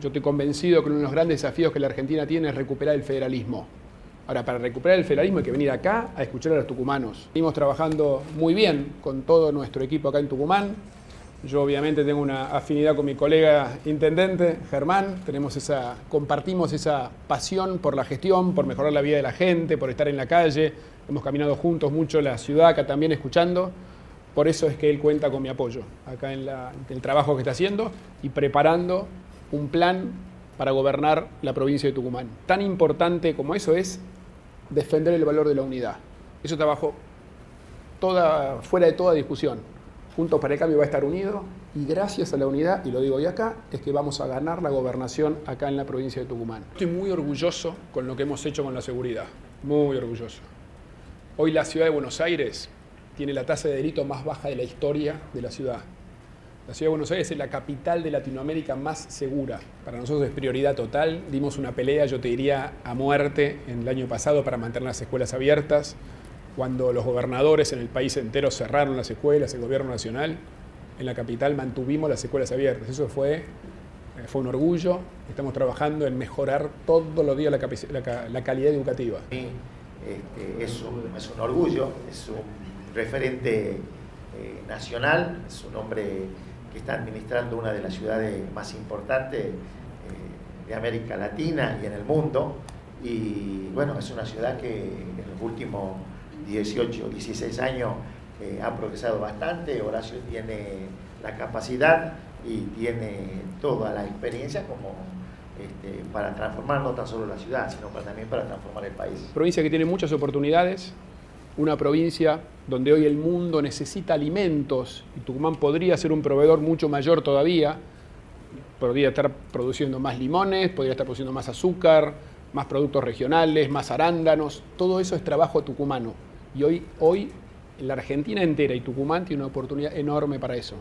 Yo estoy convencido que uno de los grandes desafíos que la Argentina tiene es recuperar el federalismo. Ahora, para recuperar el federalismo hay que venir acá a escuchar a los tucumanos. Seguimos trabajando muy bien con todo nuestro equipo acá en Tucumán. Yo obviamente tengo una afinidad con mi colega intendente, Germán. Tenemos esa, compartimos esa pasión por la gestión, por mejorar la vida de la gente, por estar en la calle. Hemos caminado juntos mucho la ciudad acá también escuchando. Por eso es que él cuenta con mi apoyo acá en, la, en el trabajo que está haciendo y preparando un plan para gobernar la provincia de Tucumán. Tan importante como eso es defender el valor de la unidad. Eso trabajo toda, fuera de toda discusión. Juntos para el Cambio va a estar unido y gracias a la unidad, y lo digo hoy acá, es que vamos a ganar la gobernación acá en la provincia de Tucumán. Estoy muy orgulloso con lo que hemos hecho con la seguridad, muy orgulloso. Hoy la ciudad de Buenos Aires tiene la tasa de delito más baja de la historia de la ciudad. La ciudad de Buenos Aires es la capital de Latinoamérica más segura. Para nosotros es prioridad total. Dimos una pelea, yo te diría, a muerte en el año pasado para mantener las escuelas abiertas. Cuando los gobernadores en el país entero cerraron las escuelas, el gobierno nacional, en la capital mantuvimos las escuelas abiertas. Eso fue, eh, fue un orgullo. Estamos trabajando en mejorar todos los días la, calidad educativa. Este, es, un, es, un, orgullo, es un referente eh, nacional, es un hombre que está administrando una de las ciudades más importantes eh, de América Latina y en el mundo. Y bueno, es una ciudad que en los últimos 18, 16 años eh, ha progresado bastante. Horacio tiene la capacidad y tiene toda la experiencia como este, para transformar no tan solo la ciudad, sino también para transformar el país. Provincia que tiene muchas oportunidades, una provincia donde hoy el mundo necesita alimentos y Tucumán podría ser un proveedor mucho mayor todavía, podría estar produciendo más limones, podría estar produciendo más azúcar, más productos regionales, más arándanos, todo eso es trabajo tucumano. Y hoy, hoy la Argentina entera y Tucumán tiene una oportunidad enorme para eso.